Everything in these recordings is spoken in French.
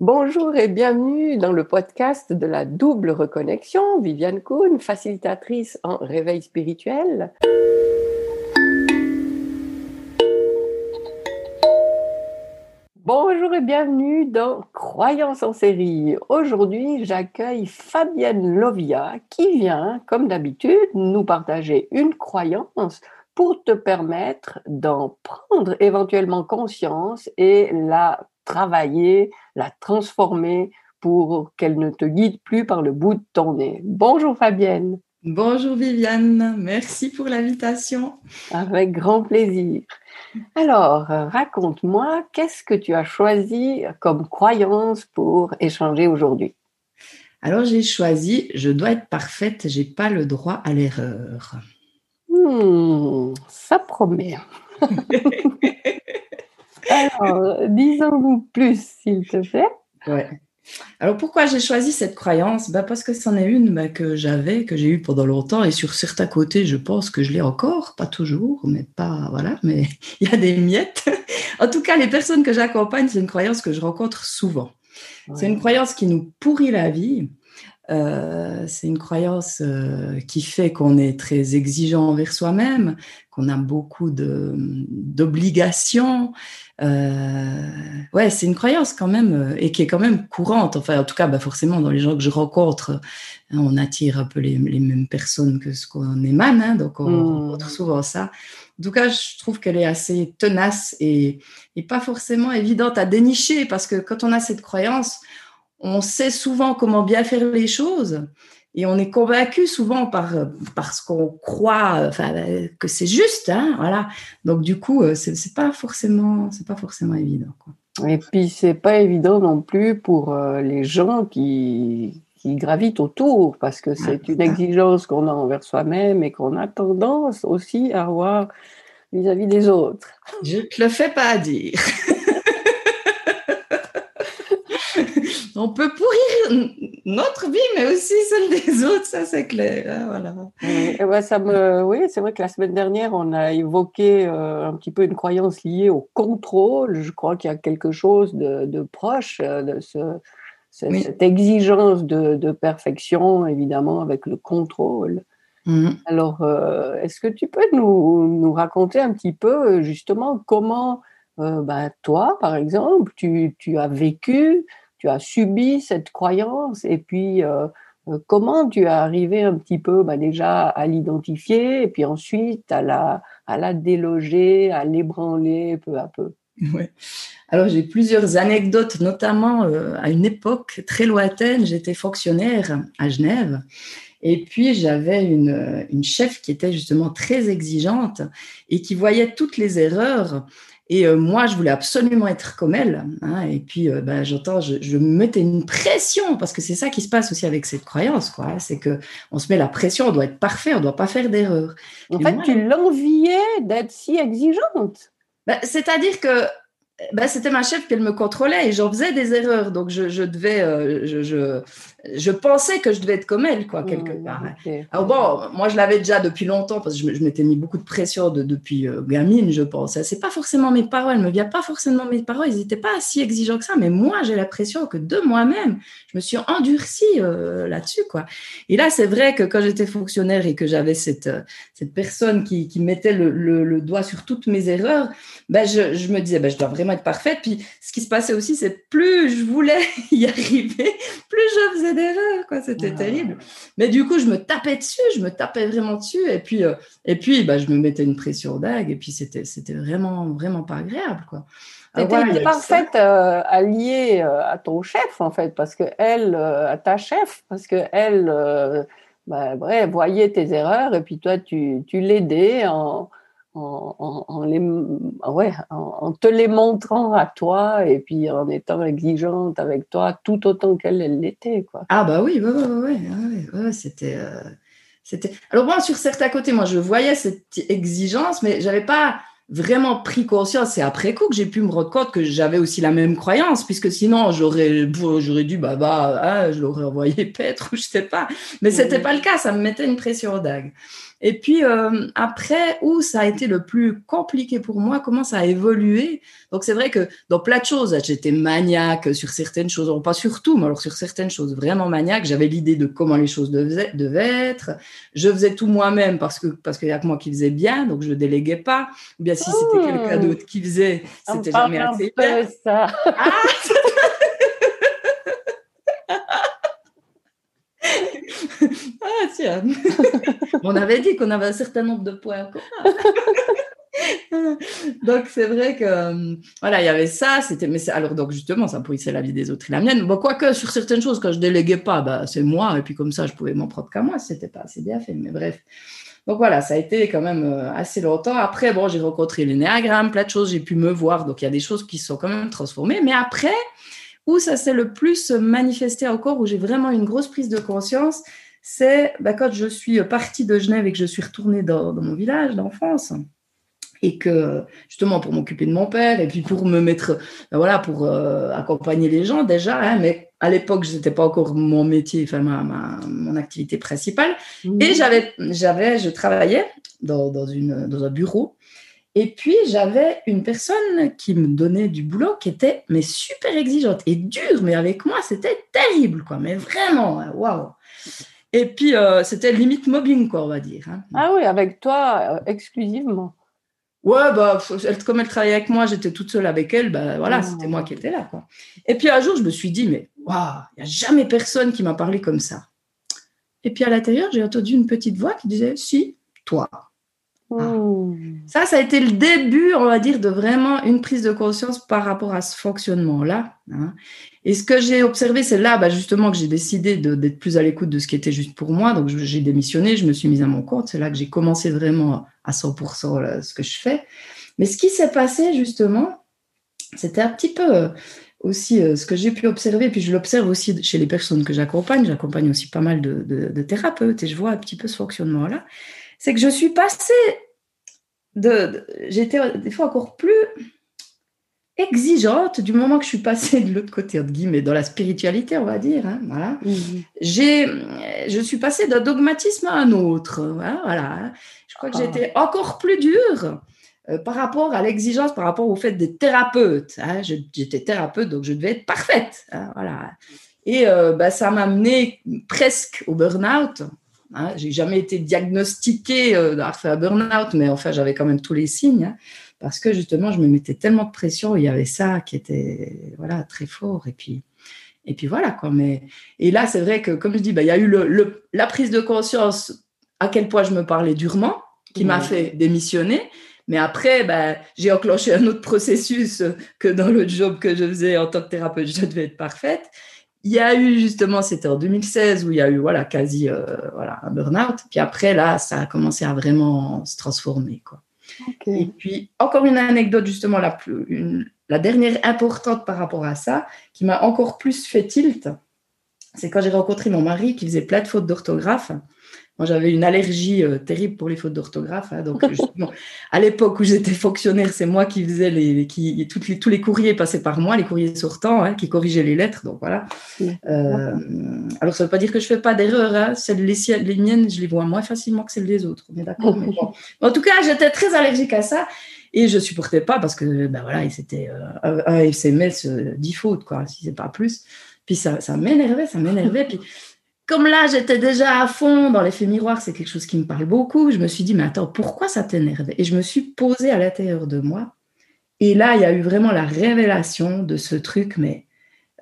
Bonjour et bienvenue dans le podcast de la double reconnexion. Viviane Kuhn, facilitatrice en réveil spirituel. Bonjour et bienvenue dans Croyance en série. Aujourd'hui, j'accueille Fabienne Lovia qui vient, comme d'habitude, nous partager une croyance pour te permettre d'en prendre éventuellement conscience et la travailler, la transformer pour qu'elle ne te guide plus par le bout de ton nez. Bonjour Fabienne. Bonjour Viviane, merci pour l'invitation. Avec grand plaisir. Alors, raconte-moi, qu'est-ce que tu as choisi comme croyance pour échanger aujourd'hui? Alors, j'ai choisi, je dois être parfaite, j'ai pas le droit à l'erreur. Hmm, ça promet. Alors, disons-nous plus, s'il te plaît. Ouais. Alors pourquoi j'ai choisi cette croyance? Bah Parce que c'en est une bah, que j'avais, que j'ai eue pendant longtemps, et sur certains côtés, je pense que je l'ai encore, pas toujours, mais pas voilà, mais il y a des miettes. en tout cas, les personnes que j'accompagne, c'est une croyance que je rencontre souvent. C'est une croyance qui nous pourrit la vie. Euh, c'est une croyance euh, qui fait qu'on est très exigeant envers soi-même, qu'on a beaucoup d'obligations. Euh, ouais, c'est une croyance quand même et qui est quand même courante. Enfin, en tout cas, bah forcément, dans les gens que je rencontre, hein, on attire un peu les, mêmes personnes que ce qu'on émane, hein, donc on mmh. rencontre souvent ça. En tout cas, je trouve qu'elle est assez tenace et, et pas forcément évidente à dénicher parce que quand on a cette croyance, on sait souvent comment bien faire les choses et on est convaincu souvent par parce qu'on croit enfin, que c'est juste hein, voilà donc du coup euh, c'est pas forcément c'est pas forcément évident quoi. et puis c'est pas évident non plus pour euh, les gens qui qui gravitent autour parce que c'est une exigence qu'on a envers soi-même et qu'on a tendance aussi à avoir vis-à-vis -vis des autres. Je te le fais pas dire. on peut pourrir notre vie, mais aussi celle des autres, ça c'est clair. Hein, voilà. Et ben, ça me, oui, c'est vrai que la semaine dernière, on a évoqué euh, un petit peu une croyance liée au contrôle. Je crois qu'il y a quelque chose de, proche euh, de ce, cette exigence de, perfection, évidemment, avec le contrôle. Mhm. Alors, euh, est-ce que tu peux nous, nous, raconter un petit peu justement comment, bah, toi, par exemple, tu, tu as vécu tu as subi cette croyance et puis euh, euh, comment tu es arrivé un petit peu bah, déjà à l'identifier et puis ensuite à la, à la déloger, à l'ébranler peu à peu? Ouais. Alors j'ai plusieurs anecdotes, notamment euh, à une époque très lointaine, j'étais fonctionnaire à Genève et puis j'avais une, une chef qui était justement très exigeante et qui voyait toutes les erreurs et euh, moi, je voulais absolument être comme elle. Hein, et puis, euh, bah, j'entends, je, je, me mettais une pression parce que c'est ça qui se passe aussi avec cette croyance, quoi. Hein, c'est que on se met la pression, on doit être parfait, on doit pas faire d'erreur. En fait, tu l'enviais d'être si exigeante. Bah, c'est-à-dire que bah, c'était ma chef qu'elle me contrôlait et j'en faisais des erreurs. Donc, je, je devais, euh, je, je, je, pensais que je devais être comme elle, quoi, quelque mmh, part. Alors, bon, moi, je l'avais déjà depuis longtemps parce que je, m'étais mis beaucoup de pression de, depuis euh, gamine, je pense. C'est pas forcément mes paroles, elles me viennent pas forcément mes paroles, ils n'étaient pas si exigeants que ça, mais moi, j'ai la pression que de moi-même, je me suis endurcie euh, là-dessus, quoi. Et là, c'est vrai que quand j'étais fonctionnaire et que j'avais cette, cette personne qui, qui mettait le, le, doigt sur toutes mes erreurs, ben, je, je me disais, ben, je dois vraiment être parfaite. Puis ce qui se passait aussi, c'est plus je voulais y arriver, plus je faisais d'erreurs, quoi. C'était terrible. Mais du coup, je me tapais dessus, je me tapais vraiment dessus. Et puis, euh, et puis bah, je me mettais une pression dague. Et puis, c'était, c'était vraiment, vraiment pas agréable, quoi. C'était parfaite euh, alliée euh, à ton chef, en fait, parce que elle, à ta chef, parce que elle, bah, voyait tes erreurs et puis toi, tu, tu l'aidais en, en, les, ouais, en, te les montrant à toi et puis en étant exigeante avec toi tout autant qu'elle l'était. Quoi. Ah bah oui, ouais, ouais, ouais, c'était... Euh, c'était... Alors moi, sur certains côtés, moi, je voyais cette exigence, mais j'avais pas vraiment pris conscience. C'est après coup que j'ai pu me rendre compte que j'avais aussi la même croyance, puisque sinon j'aurais j'aurais dû bah bah ah, je l'aurais envoyé paître ou je sais pas. Mais c'était pas le cas. Ça me mettait une pression dague. Et puis euh, après, où ça a été le plus compliqué pour moi, comment ça a évolué? Donc c'est vrai que dans plein de choses, j'étais maniaque sur certaines choses, pas sur tout, mais alors sur certaines choses vraiment maniaque. J'avais l'idée de comment les choses devaient, devaient être. Je faisais tout moi-même parce que parce qu'il y a que moi qui faisais bien, donc je déléguais pas. Ou bien si c'était quelqu'un d'autre qui faisait, c'était jamais assez bien. Ça. Ah ah, tiens. On avait dit qu'on avait un certain nombre de points donc c'est vrai que euh, voilà il y avait ça c'était mais alors donc justement ça pourrissait la vie des autres et la mienne. Bon quoique sur certaines choses quand je déléguais pas bah, c'est moi et puis comme ça je pouvais m'en prendre qu'à moi c'était pas assez bien fait mais bref. Donc voilà ça a été quand même euh, assez longtemps. Après bon j'ai rencontré l'énéagramme plein de choses j'ai pu me voir. Donc il y a des choses qui sont quand même transformées. Mais après où ça s'est le plus manifesté encore, où j'ai vraiment une grosse prise de conscience, c'est bah, quand je suis partie de Genève et que je suis retournée dans, mon village d'enfance. Et que justement pour m'occuper de mon père et puis pour me mettre, bah, voilà, pour euh, accompagner les gens déjà, hein, mais à l'époque, n'était pas encore mon métier, enfin ma, mon activité principale. Mmh. Et j'avais, j'avais, je travaillais dans, dans, une, dans un bureau et puis, j'avais une personne qui me donnait du boulot qui était mais super exigeante et dure, mais avec moi, c'était terrible, quoi. Mais vraiment, hein, waouh. Et puis, euh, c'était limite mobbing, quoi, on va dire. Hein. Ah oui, avec toi euh, exclusivement. Ouais, bah, comme elle travaillait avec moi, j'étais toute seule avec elle, bah, voilà, ah. c'était moi qui étais là, quoi. Et puis, un jour, je me suis dit, mais waouh, il n'y a jamais personne qui m'a parlé comme ça. Et puis, à l'intérieur, j'ai entendu une petite voix qui disait, si, toi. Ah. Ça, ça a été le début, on va dire, de vraiment une prise de conscience par rapport à ce fonctionnement-là. Hein. Et ce que j'ai observé, c'est là, bah, justement, que j'ai décidé d'être plus à l'écoute de ce qui était juste pour moi. Donc, j'ai démissionné, je me suis mise à mon compte. C'est là que j'ai commencé vraiment à 100% ce que je fais. Mais ce qui s'est passé, justement, c'était un petit peu euh, aussi euh, ce que j'ai pu observer, puis je l'observe aussi chez les personnes que j'accompagne. J'accompagne aussi pas mal de, de thérapeutes et je vois un petit peu ce fonctionnement-là c'est que je suis passée de, j'étais des fois encore plus exigeante du moment que je suis passée de l'autre côté entre guillemets dans la spiritualité on va dire hein, voilà mhm. j'ai je suis passée d'un dogmatisme à un autre hein, voilà je crois que ah. j'étais encore plus dure euh, par rapport à l'exigence par rapport au fait des thérapeutes hein. j'étais thérapeute donc je devais être parfaite voilà et euh, bah, ça m'a amené presque au burn-out Hein. J'ai jamais été diagnostiquée euh, d'avoir fait un burn-out, mais enfin, j'avais quand même tous les signes. Hein, parce que justement, je me mettais tellement de pression. Il y avait ça qui était voilà, très fort. Et puis, et puis voilà. Quoi. Mais, et là, c'est vrai que, comme je dis, bah, il y a eu le, la prise de conscience à quel point je me parlais durement, qui m'a fait démissionner. Mais après, bah, j'ai enclenché un autre processus que dans le job que je faisais en tant que thérapeute, je devais être parfaite il y a eu justement, c'était en 2016 où il y a eu voilà quasi euh, voilà un burn-out. Puis après là, ça a commencé à vraiment se transformer quoi. Et puis encore une anecdote justement la plus, la dernière importante par rapport à ça, qui m'a encore plus fait tilt, c'est quand j'ai rencontré mon mari qui faisait plein de fautes d'orthographe. Moi, j'avais une allergie euh, terrible pour les fautes d'orthographe. Hein, donc, à l'époque où j'étais fonctionnaire, c'est moi qui faisais les, qui, toutes les, tous les courriers passaient par moi, les courriers sortants, hein, qui corrigeaient les lettres. Donc voilà. Euh, alors, ça ne veut pas dire que je fais pas d'erreur. Hein, celles les, les miennes, je les vois moins facilement que celles des autres. On est d'accord. En tout cas, j'étais très allergique à ça. Et je supportais pas parce que, ben voilà, c'était euh, un SMS, 10 fautes, quoi, si c'est pas plus. Puis ça, ça m'énervait, ça m'énervait. Puis comme là, j'étais déjà à fond dans l'effet miroir, c'est quelque chose qui me parle beaucoup. Je me suis dit, mais attends, pourquoi ça t'énerve? Et je me suis posée à l'intérieur de moi. Et là, il y a eu vraiment la révélation de ce truc, mais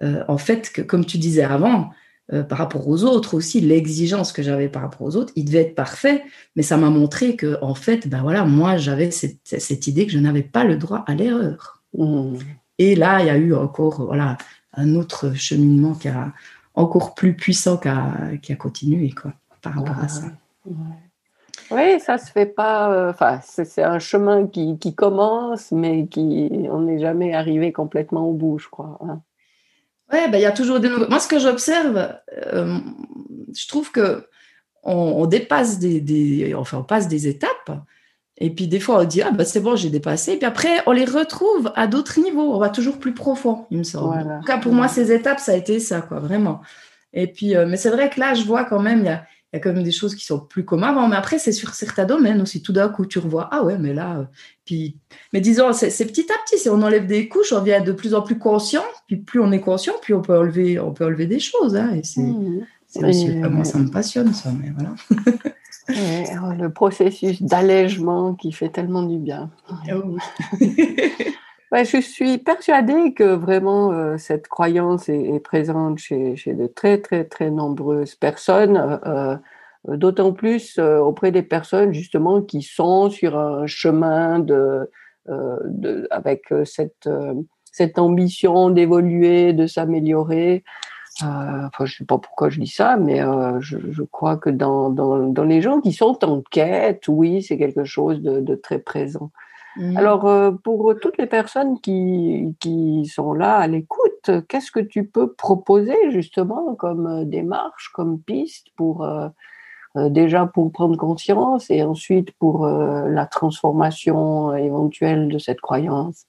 euh, en fait, que, comme tu disais avant, euh, par rapport aux autres aussi, l'exigence que j'avais par rapport aux autres, il devait être parfait, mais ça m'a montré que, en fait, ben voilà, moi, j'avais cette, idée que je n'avais pas le droit à l'erreur. Mmh. Et là, il y a eu encore, voilà, un autre cheminement qui a encore plus puissant qui a continué quoi, par rapport à ça. Oui, ça se fait pas. Euh, enfin, c'est un chemin qui, qui, commence, mais qui on n'est jamais arrivé complètement au bout, je crois. Hein. Oui, ben, il y a toujours des nouveaux. Moi, ce que j'observe, euh, je trouve que on, dépasse des, des, enfin, on passe des étapes et puis des fois, on dit, ah bah c'est bon, j'ai dépassé. Et puis après, on les retrouve à d'autres niveaux. On va toujours plus profond, il me semble. En tout cas, pour moi, ces étapes, ça a été ça, quoi, vraiment. Et puis, euh, mais c'est vrai que là, je vois quand même, il y a, y a quand même des choses qui sont plus comme avant. Mais après, c'est sur certains domaines aussi. Tout d'un coup, tu revois, ah ouais, mais là, euh, puis, mais disons, c'est petit à petit. Si on enlève des couches, on devient de plus en plus conscient. Puis plus on est conscient, plus on peut enlever, on peut enlever des choses. Hein, et c'est mmh. aussi moi, ça me passionne, ça. Mais voilà. Le processus d'allègement qui fait tellement du bien. Oh je suis persuadée que vraiment euh, cette croyance est, présente chez, de très très très nombreuses personnes, euh, euh, d'autant plus auprès des personnes justement qui sont sur un chemin de, avec cette, cette ambition d'évoluer, de s'améliorer. Enfin, je ne sais pas pourquoi je dis ça, mais je, crois que dans, dans, les gens qui sont en quête, oui, c'est quelque chose de très présent. Mmh. Alors, euh, pour toutes les personnes qui, qui sont là à l'écoute, qu'est-ce que tu peux proposer justement comme euh, démarche, comme piste pour euh, déjà pour prendre conscience et ensuite pour la transformation éventuelle de cette croyance?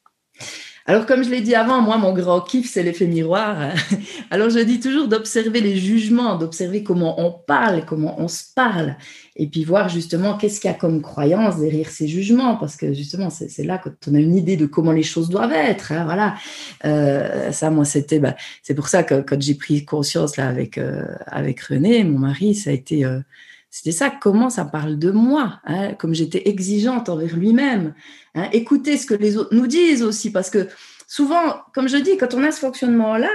Alors, comme je l'ai dit avant, moi, mon grand kiff, c'est l'effet miroir. Alors, je dis toujours d'observer les jugements, d'observer comment on parle, comment on se parle, et puis voir justement qu'est-ce qu'il y a comme croyance derrière ces jugements, parce que justement, c'est là que on a une idée de comment les choses doivent être. Hein, voilà. Euh, ça, moi, c'était, bah, c'est pour ça que quand j'ai pris conscience là avec euh, avec René, mon mari, ça a été euh, c'était ça, comment ça parle de moi, hein, comme j'étais exigeante envers lui-même. Hein, écoutez ce que les autres nous disent aussi, parce que souvent, comme je dis, quand on a ce fonctionnement-là,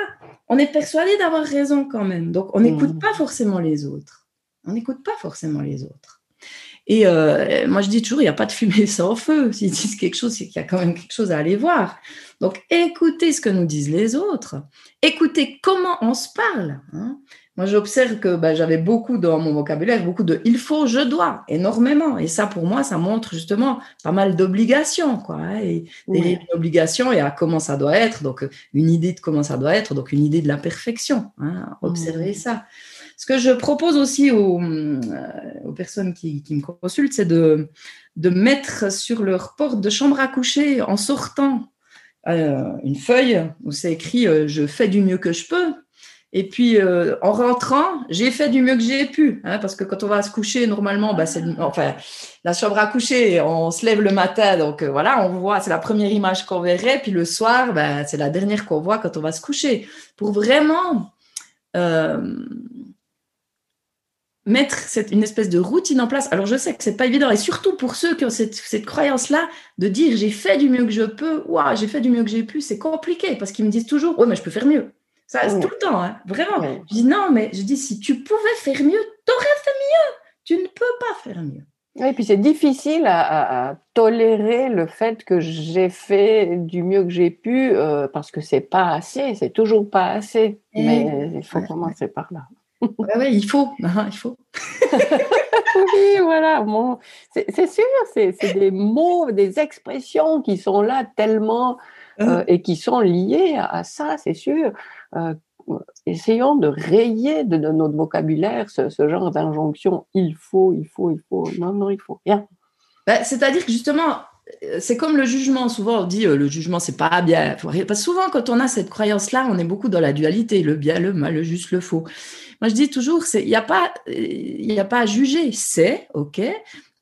on est persuadé d'avoir raison quand même. Donc, on n'écoute mmh. pas forcément les autres. On n'écoute pas forcément les autres. Et euh, moi, je dis toujours, il n'y a pas de fumée sans feu. S'ils disent quelque chose, c'est qu'il y a quand même quelque chose à aller voir. Donc, écoutez ce que nous disent les autres. Écoutez comment on se parle. Hein. Moi, j'observe que bah, j'avais beaucoup dans mon vocabulaire, beaucoup de il faut, je dois, énormément. Et ça, pour moi, ça montre justement pas mal d'obligations, quoi. Hein, et des obligations et à comment ça doit être. Donc, une idée de comment ça doit être, donc une idée de la perfection. Hein, observer ça. Ce que je propose aussi aux, euh, aux personnes qui, qui, me consultent, c'est de, de mettre sur leur porte de chambre à coucher en sortant euh, une feuille où c'est écrit euh, je fais du mieux que je peux et puis, euh, en rentrant, j'ai fait du mieux que j'ai pu, hein, parce que quand on va se coucher, normalement, bah, c'est enfin la chambre à coucher, on se lève le matin, donc euh, voilà, on voit, c'est la première image qu'on verrait, puis le soir, bah, c'est la dernière qu'on voit quand on va se coucher, pour vraiment euh, mettre une espèce de routine en place. Alors, je sais que c'est pas évident, et surtout pour ceux qui ont cette, cette croyance-là de dire j'ai fait du mieux que je peux, ouah, j'ai fait du mieux que j'ai pu, c'est compliqué, parce qu'ils me disent toujours, ouais, mais je peux faire mieux. Ça, tout le temps, hein, vraiment. Je dis non, mais je dis si tu pouvais faire mieux, tu aurais fait mieux. Tu ne peux pas faire mieux. Oui, et puis c'est difficile à, tolérer le fait que j'ai fait du mieux que j'ai pu euh, parce que c'est pas assez, c'est toujours pas assez. mais il faut commencer par là. oui, il faut, ah, il faut. oui, voilà. Bon, c'est sûr, c'est des mots, des expressions qui sont là tellement euh, ah. et qui sont liées à ça, c'est sûr. Euh, essayons de rayer de, notre vocabulaire ce, genre d'injonction il faut, il faut, il faut. Non, non, il faut rien. Bah, c'est-à-dire que justement, euh, c'est comme le jugement. Souvent, on dit euh, le jugement, c'est pas bien. Souvent, quand on a cette croyance-là, on est beaucoup dans la dualité le bien, le mal, le juste, le faux. Moi, je dis toujours, il n'y a, pas, y a pas à juger. C'est OK.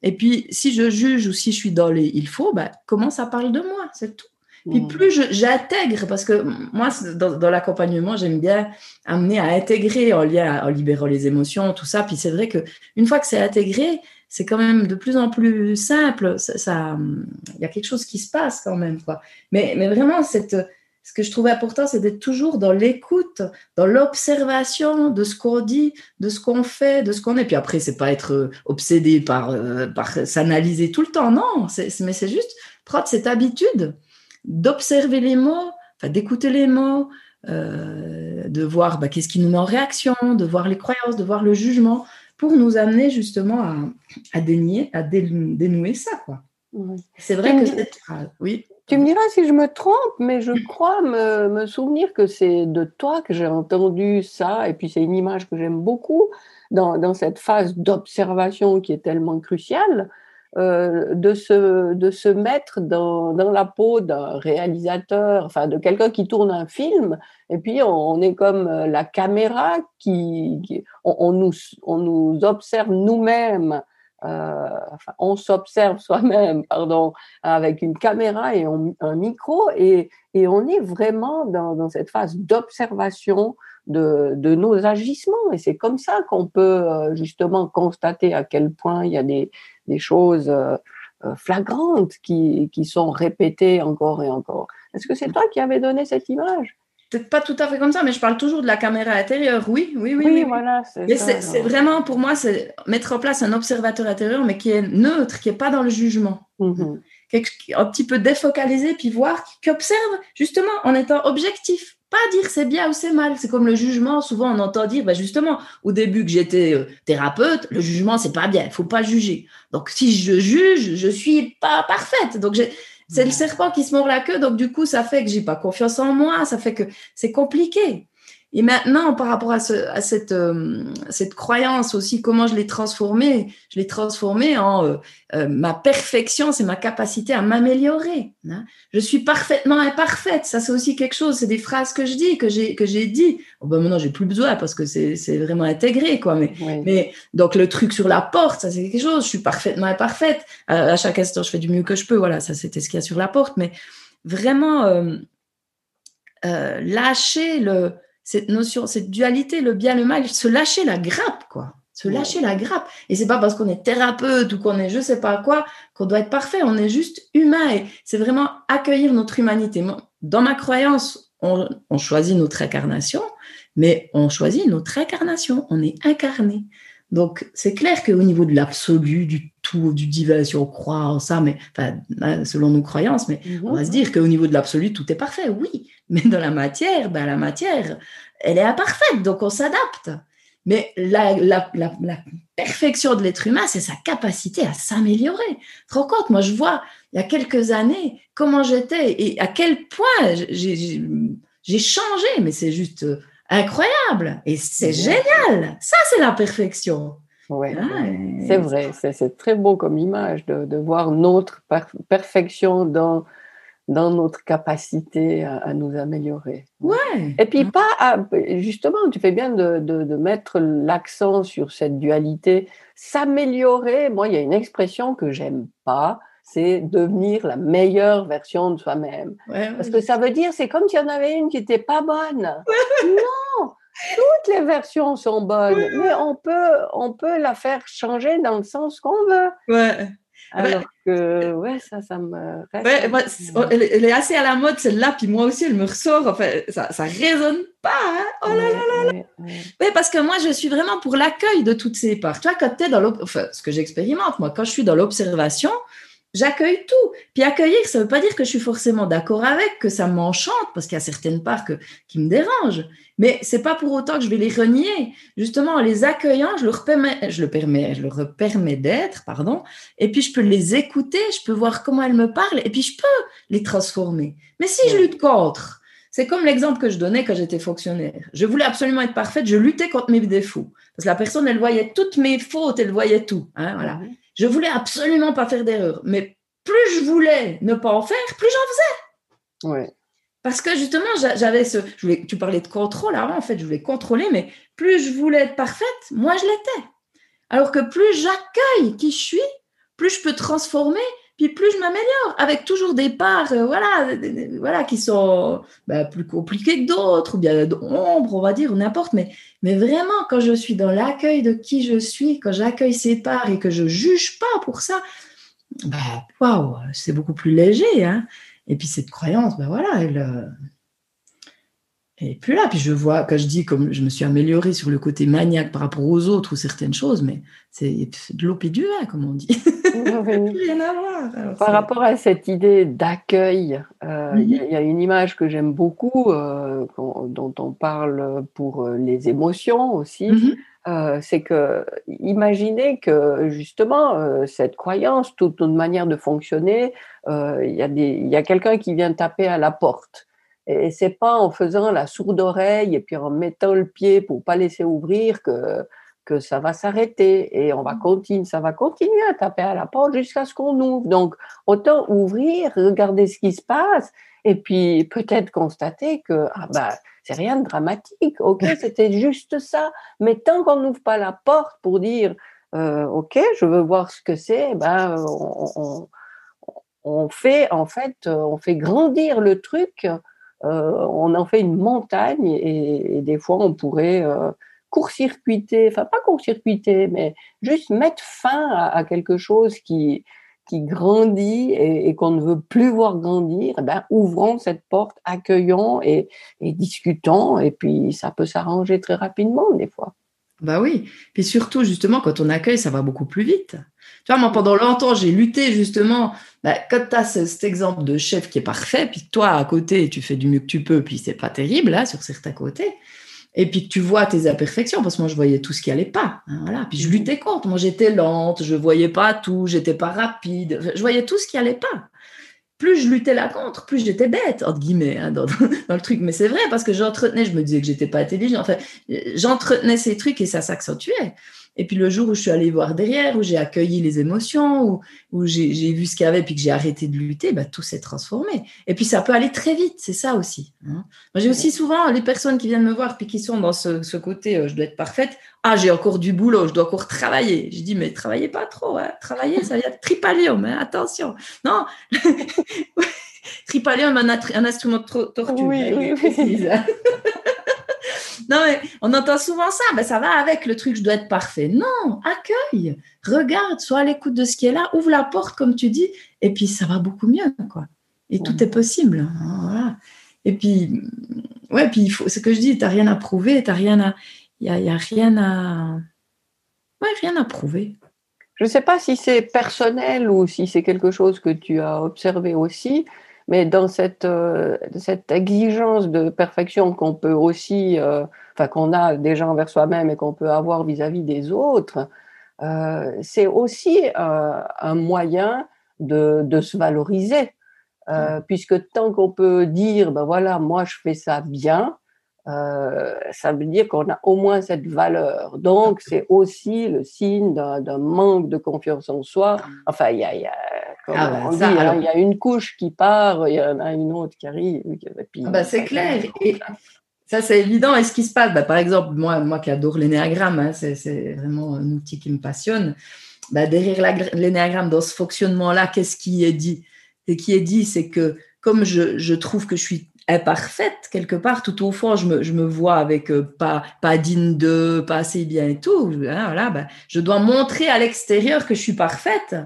Et puis, si je juge ou si je suis dans les il faut, bah, comment ça parle de moi C'est tout. Puis plus j'intègre, parce que moi, dans, l'accompagnement, j'aime bien amener à intégrer en lien, en libérant les émotions, tout ça. Puis c'est vrai que une fois que c'est intégré, c'est quand même de plus en plus simple. Ça, il y a quelque chose qui se passe quand même, quoi. Mais, mais vraiment, cette, ce que je trouvais important, c'est d'être toujours dans l'écoute, dans l'observation de ce qu'on dit, de ce qu'on fait, de ce qu'on est. Puis après, c'est pas être obsédé par, euh, par s'analyser tout le temps, non. mais c'est juste prendre cette habitude d'observer les mots, d'écouter les mots, euh, de voir bah, qu'est-ce qui nous met en réaction, de voir les croyances, de voir le jugement, pour nous amener justement à, à, dénier, à dénouer ça. Quoi. C'est vrai que cette phrase, oui. Tu me diras si je me trompe, mais je crois me, me souvenir que c'est de toi que j'ai entendu ça, et puis c'est une image que j'aime beaucoup dans, dans cette phase d'observation qui est tellement cruciale. Euh, de, se, de se mettre dans, dans la peau d'un réalisateur, enfin de quelqu'un qui tourne un film, et puis on, est comme euh, la caméra qui, on, nous, on nous observe nous-mêmes. Euh, on s'observe soi-même, pardon, avec une caméra et un micro, et, on est vraiment dans, cette phase d'observation de, nos agissements. Et c'est comme ça qu'on peut euh, justement constater à quel point il y a des, choses euh, flagrantes qui, qui sont répétées encore et encore. Est-ce que c'est toi qui avais donné cette image? Peut-être pas tout à fait comme ça, mais je parle toujours de la caméra intérieure. Oui, oui, oui. Oui, voilà. C'est vraiment, pour moi, c'est mettre en place un observateur intérieur, mais qui est neutre, qui n'est pas dans le jugement. Mm-hmm. Un petit peu défocalisé, puis voir, qui observe justement en étant objectif pas dire c'est bien ou c'est mal. C'est comme le jugement. Souvent, on entend dire, bah justement, au début que j'étais euh, thérapeute, le jugement, c'est pas bien. Il faut pas juger. Donc, si je juge, je suis pas parfaite. Donc, c'est le serpent qui se mord la queue. Donc, du coup, ça fait que j'ai pas confiance en moi. Ça fait que c'est compliqué. Et maintenant, par rapport à, ce, à cette, euh, cette croyance aussi, comment je l'ai transformée Je l'ai transformée en euh, euh, ma perfection, c'est ma capacité à m'améliorer. Hein. Je suis parfaitement imparfaite. Ça, c'est aussi quelque chose. C'est des phrases que je dis, que j'ai que j'ai dit. Oh ben maintenant, j'ai plus besoin parce que c'est c'est vraiment intégré, quoi. Mais mais donc le truc sur la porte, ça c'est quelque chose. Je suis parfaitement imparfaite. À, à, chaque instant, je fais du mieux que je peux. Voilà, ça c'était ce qu'il y a sur la porte. Mais vraiment lâcher le cette notion, cette dualité, le bien, le mal, se lâcher la grappe, quoi. Se lâcher la grappe. Et c'est pas parce qu'on est thérapeute ou qu'on est je sais pas quoi qu'on doit être parfait. On est juste humain et c'est vraiment accueillir notre humanité. Dans ma croyance, on, on choisit notre incarnation, mais on choisit notre incarnation. On est incarné. Donc, c'est clair qu'au niveau de l'absolu, du tout, du divin, si on croit en ça, mais enfin, hein, selon nos croyances, mais mhm. on va se dire qu'au niveau de l'absolu, tout est parfait, oui. Mais dans la matière, ben, la matière, elle est imparfaite, donc on s'adapte. Mais la, la, la, la, perfection de l'être humain, c'est sa capacité à s'améliorer. Tu te rends compte, moi je vois il y a quelques années comment j'étais et à quel point j'ai changé, mais c'est juste incroyable. Et c'est génial. Ça, c'est la perfection. Ouais, ah, c'est vrai. C'est très beau comme image de, de voir notre perfection dans, dans notre capacité à, nous améliorer. Ouais. Et puis, pas justement, tu fais bien de, de, de mettre l'accent sur cette dualité. S'améliorer, moi, il y a une expression que j'aime pas c'est devenir la meilleure version de soi-même. Parce que ça veut dire, c'est comme s'il y en avait une qui n'était pas bonne. non, toutes les versions sont bonnes, mais on peut, on peut la faire changer dans le sens qu'on veut. Ouais. Alors que, ouais, ça, ça me reste. elle, est assez à la mode, celle-là, puis moi aussi, elle me ressort. Enfin, ça, ça résonne pas. Hein. Oh là là là là. Ouais, parce que moi, je suis vraiment pour l'accueil de toutes ces parts. Tu vois, quand tu es dans enfin, ce que j'expérimente, moi, quand je suis dans l'observation, j'accueille tout. Puis accueillir, ça ne veut pas dire que je suis forcément d'accord avec, que ça m'enchante, parce qu'il y a certaines parts qui me dérangent. Mais c'est pas pour autant que je vais les renier. Justement, en les accueillant, je leur permets, je le permets, je leur permets d'être, pardon. Et puis je peux les écouter, je peux voir comment elles me parlent, et puis je peux les transformer. Mais si je lutte contre, c'est comme l'exemple que je donnais quand j'étais fonctionnaire. Je voulais absolument être parfaite, je luttais contre mes défauts. Parce que la personne, elle voyait toutes mes fautes, elle voyait tout. Hein, voilà. Mhm. Je voulais absolument pas faire d'erreur, mais plus je voulais ne pas en faire, plus j'en faisais. Ouais. Parce que justement, j'avais ce. Je voulais, tu parlais de contrôle avant, en fait, je voulais contrôler, mais plus je voulais être parfaite, moi je l'étais. Alors que plus j'accueille qui je suis, plus je peux transformer, plus je m'améliore, avec toujours des parts, euh, voilà, voilà, qui sont bah, plus compliquées que d'autres, ou bien d'ombre, on va dire, ou n'importe. Mais, mais vraiment, quand je suis dans l'accueil de qui je suis, quand j'accueille ces parts et que je juge pas pour ça, bah, waouh, c'est beaucoup plus léger. Hein. Et puis cette croyance, ben voilà, elle, euh, et puis là, puis je vois, quand je dis comme je me suis améliorée sur le côté maniaque par rapport aux autres ou certaines choses, mais c'est de l'eau et du vin, comme on dit. Rien à voir. par rapport à cette idée d'accueil, euh, il y, a une image que j'aime beaucoup, euh, dont on parle pour euh, les émotions aussi. Mm-hmm. c'est que imaginez que justement cette croyance, toute notre manière de fonctionner, il y a, y a quelqu'un qui vient taper à la porte. Et c'est pas en faisant la sourde oreille et puis en mettant le pied pour pas laisser ouvrir que que ça va s'arrêter et on va continuer, ça va continuer à taper à la porte jusqu'à ce qu'on ouvre. Donc, autant ouvrir, regarder ce qui se passe et puis peut-être constater que ah bah c'est rien de dramatique. Ok, c'était juste ça. Mais tant qu'on n'ouvre pas la porte pour dire euh, ok, je veux voir ce que c'est, ben on, on, fait en fait, on fait grandir le truc. Euh, on en fait une montagne et, des fois on pourrait euh, court-circuiter, enfin pas court-circuiter, mais juste mettre fin à quelque chose qui, qui grandit et, qu'on ne veut plus voir grandir, eh ben, ouvrons cette porte, accueillons et, et discutons, et puis ça peut s'arranger très rapidement des fois. Bah oui, puis surtout justement quand on accueille, ça va beaucoup plus vite. Tu vois, moi pendant longtemps, j'ai lutté justement. Bah, quand tu as cet exemple de chef qui est parfait, puis toi à côté, tu fais du mieux que tu peux, puis c'est pas terrible là sur certains côtés et puis tu vois tes imperfections, parce que moi je voyais tout ce qui allait pas. Hein, voilà. Puis je mmh. luttais contre. Moi j'étais lente, je voyais pas tout, j'étais pas rapide, je voyais tout ce qui allait pas. Plus je luttais là contre, plus j'étais bête, entre guillemets, hein, dans, dans, le truc. Mais c'est vrai, parce que j'entretenais, je me disais que j'étais pas intelligente. Enfin, j'entretenais ces trucs et ça s'accentuait. Et puis le jour où je suis allée voir derrière, où j'ai accueilli les émotions, où, où j'ai vu ce qu'il y avait, puis que j'ai arrêté de lutter, bah, tout s'est transformé. Et puis ça peut aller très vite, c'est ça aussi. Hein. Moi j'ai aussi souvent les personnes qui viennent me voir, puis qui sont dans ce, ce côté, euh, je dois être parfaite. Ah, j'ai encore du boulot, je dois encore travailler. Je dis, mais travaillez pas trop, hein. travailler, ça vient de tripalium, hein. attention. Non, tripalium, un, un instrument de torture. Oui, oui, oui. Non, mais on entend souvent ça. Ben, ça va avec le truc, je dois être parfait. Non, accueille, regarde, sois à l'écoute de ce qui est là, ouvre la porte, comme tu dis, et puis ça va beaucoup mieux, quoi. Et tout est possible. Hein, et puis, ouais, puis il faut, ce que je dis, tu n'as rien à prouver, tu rien à. Il n'y a, a, rien à. Ouais, rien à prouver. Je ne sais pas si c'est personnel ou si c'est quelque chose que tu as observé aussi, mais dans cette, euh, cette exigence de perfection qu'on peut aussi, euh, enfin qu'on a déjà envers soi-même et qu'on peut avoir vis-à-vis des autres, euh, c'est aussi un moyen de, de se valoriser. Puisque tant qu'on peut dire, ben voilà, moi je fais ça bien, ça veut dire qu'on a au moins cette valeur. Donc, c'est aussi le signe d'un manque de confiance en soi. Enfin, il y a, y a ah bah, hein, il y a une couche qui part, il y en a une autre qui arrive. Ah bah, c'est clair. Et ça, c'est évident. Et ce qui se passe, bah, par exemple, moi, moi qui adore l'énéagramme, hein, c'est vraiment un outil qui me passionne. Derrière l'énéagramme, dans ce fonctionnement-là, qu'est-ce qui est dit? Ce qui est dit, c'est que comme je, je, trouve que je suis imparfaite quelque part, tout au fond, je me, je me vois avec euh, pas, pas digne de, pas assez bien et tout. Hein, voilà, bah, je dois montrer à l'extérieur que je suis parfaite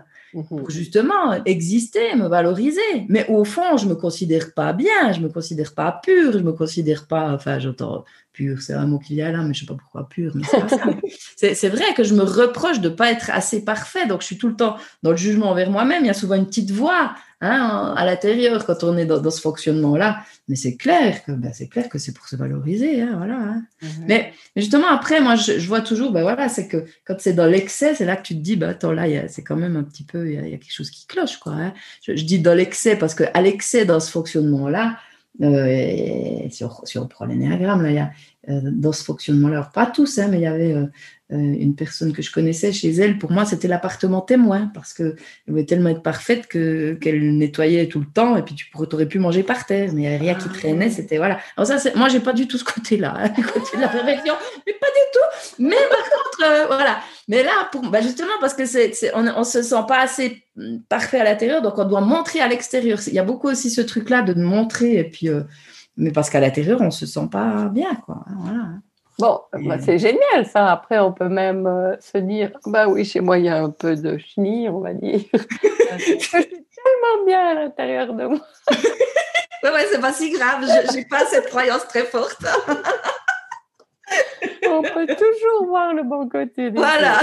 pour mhm. justement exister, me valoriser. Mais au fond, je me considère pas bien, je me considère pas pure, je me considère pas, enfin, j'entends pur, c'est un mot qu'il y a là, mais je sais pas pourquoi pur, mais c'est vrai que je me reproche de pas être assez parfait, donc je suis tout le temps dans le jugement envers moi-même. Il y a souvent une petite voix hein, à l'intérieur quand on est dans, ce fonctionnement-là. Mais c'est clair que ben, c'est clair que c'est pour se valoriser, hein, voilà. Hein. Mhm. Mais, justement après, moi je, vois toujours, ben voilà, c'est que quand c'est dans l'excès, c'est là que tu te dis, ben attends là, c'est quand même un petit peu, il y, a, quelque chose qui cloche, quoi. Hein. Je, je, dis dans l'excès parce que à l'excès dans ce fonctionnement-là, euh, si, on, prend l'énéagramme, là, il y a, dans ce fonctionnement-là, pas tous, hein, mais il y avait euh, une personne que je connaissais chez elle. Pour moi, c'était l'appartement témoin parce que voulait tellement être parfaite que qu'elle nettoyait tout le temps et puis tu aurais pu manger par terre, mais il n'y avait rien qui ah. traînait. C'était voilà. Alors ça, moi, j'ai pas du tout ce côté-là, hein, le côté de la perfection, mais pas du tout. Mais par contre, voilà. Mais là, pour, bah justement, parce que c'est, on, ne se sent pas assez mm, parfait à l'intérieur, donc on doit montrer à l'extérieur. Il y a beaucoup aussi ce truc-là de montrer, et puis, euh, mais parce qu'à l'intérieur, on se sent pas bien, quoi. Voilà. Bon, bah, c'est génial ça. Après, on peut même euh, se dire, bah oui, chez moi, il y a un peu de chenille, on va dire. je suis tellement bien à l'intérieur de moi. ouais, ouais, c'est pas si grave. Je n'ai pas cette croyance très forte. on peut toujours voir le bon côté. voilà.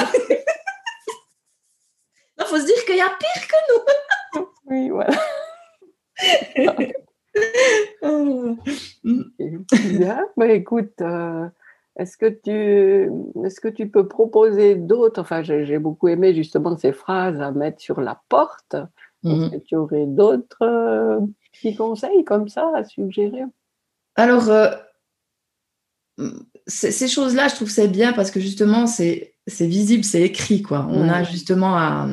Il faut se dire qu'il y a pire que nous. oui, voilà. Bien, bah, écoute, euh, est-ce que tu, est-ce que tu peux proposer d'autres Enfin, j'ai, beaucoup aimé justement ces phrases à mettre sur la porte. Est-ce mhm. que tu aurais d'autres euh, petits conseils comme ça à suggérer? Alors, euh, ces choses-là, je trouve c'est bien parce que justement, c'est c'est visible, c'est écrit, quoi. On a justement à,